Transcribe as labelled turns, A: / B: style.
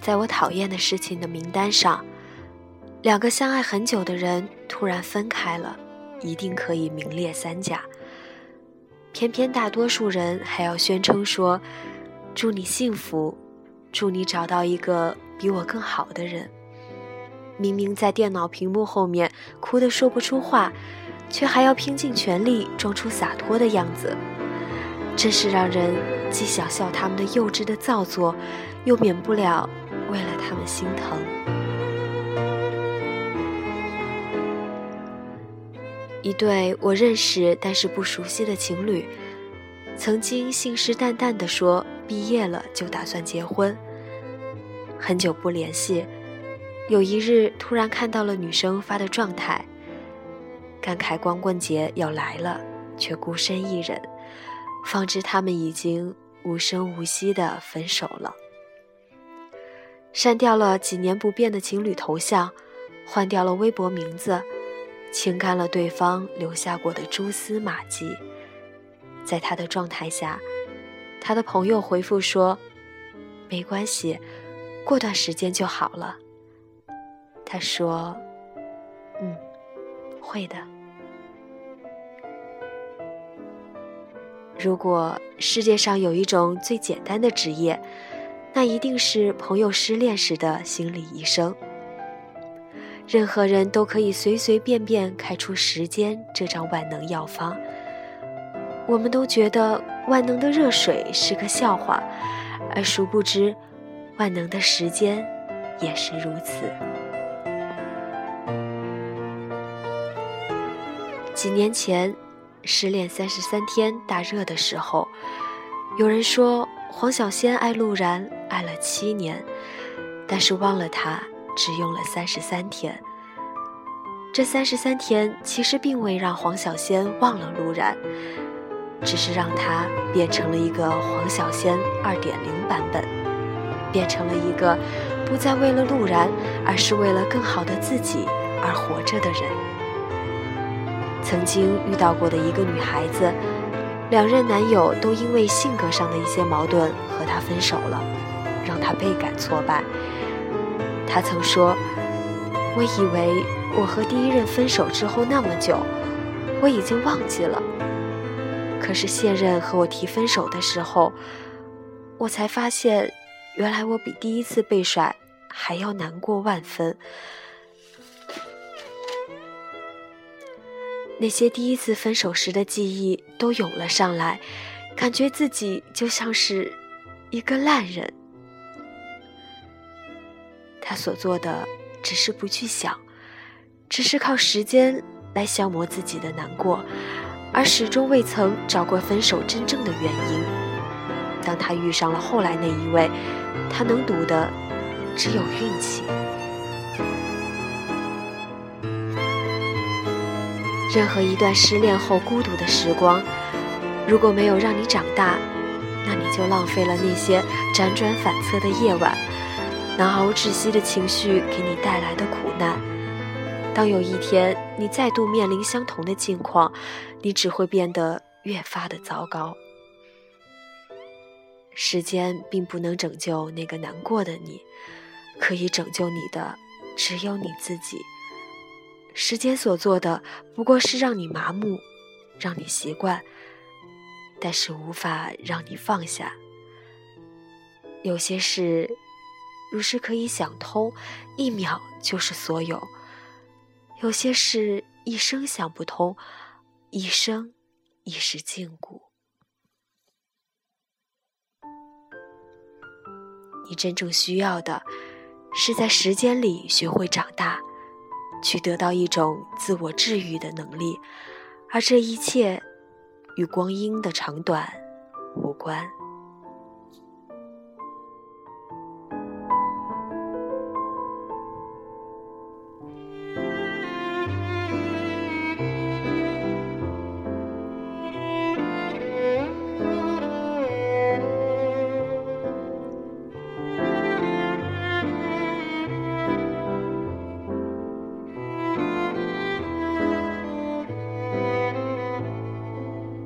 A: 在我讨厌的事情的名单上，两个相爱很久的人突然分开了，一定可以名列三甲。偏偏大多数人还要宣称说：“祝你幸福，祝你找到一个比我更好的人。”明明在电脑屏幕后面哭得说不出话，却还要拼尽全力装出洒脱的样子，真是让人既想笑他们的幼稚的造作，又免不了为了他们心疼。一对我认识但是不熟悉的情侣，曾经信誓旦旦地说毕业了就打算结婚，很久不联系。有一日，突然看到了女生发的状态，感慨光棍节要来了，却孤身一人，方知他们已经无声无息的分手了。删掉了几年不变的情侣头像，换掉了微博名字，清干了对方留下过的蛛丝马迹。在他的状态下，他的朋友回复说：“没关系，过段时间就好了。”他说：“嗯，会的。如果世界上有一种最简单的职业，那一定是朋友失恋时的心理医生。任何人都可以随随便便开出时间这张万能药方。我们都觉得万能的热水是个笑话，而殊不知，万能的时间也是如此。”几年前，失恋三十三天大热的时候，有人说黄小仙爱陆然爱了七年，但是忘了他只用了三十三天。这三十三天其实并未让黄小仙忘了陆然，只是让他变成了一个黄小仙二点零版本，变成了一个不再为了陆然，而是为了更好的自己而活着的人。曾经遇到过的一个女孩子，两任男友都因为性格上的一些矛盾和她分手了，让她倍感挫败。她曾说：“我以为我和第一任分手之后那么久，我已经忘记了。可是现任和我提分手的时候，我才发现，原来我比第一次被甩还要难过万分。”那些第一次分手时的记忆都涌了上来，感觉自己就像是一个烂人。他所做的只是不去想，只是靠时间来消磨自己的难过，而始终未曾找过分手真正的原因。当他遇上了后来那一位，他能赌的只有运气。任何一段失恋后孤独的时光，如果没有让你长大，那你就浪费了那些辗转反侧的夜晚，难熬窒息的情绪给你带来的苦难。当有一天你再度面临相同的境况，你只会变得越发的糟糕。时间并不能拯救那个难过的你，可以拯救你的只有你自己。时间所做的不过是让你麻木，让你习惯，但是无法让你放下。有些事，如是可以想通，一秒就是所有；有些事，一生想不通，一生已是禁锢。你真正需要的，是在时间里学会长大。去得到一种自我治愈的能力，而这一切与光阴的长短无关。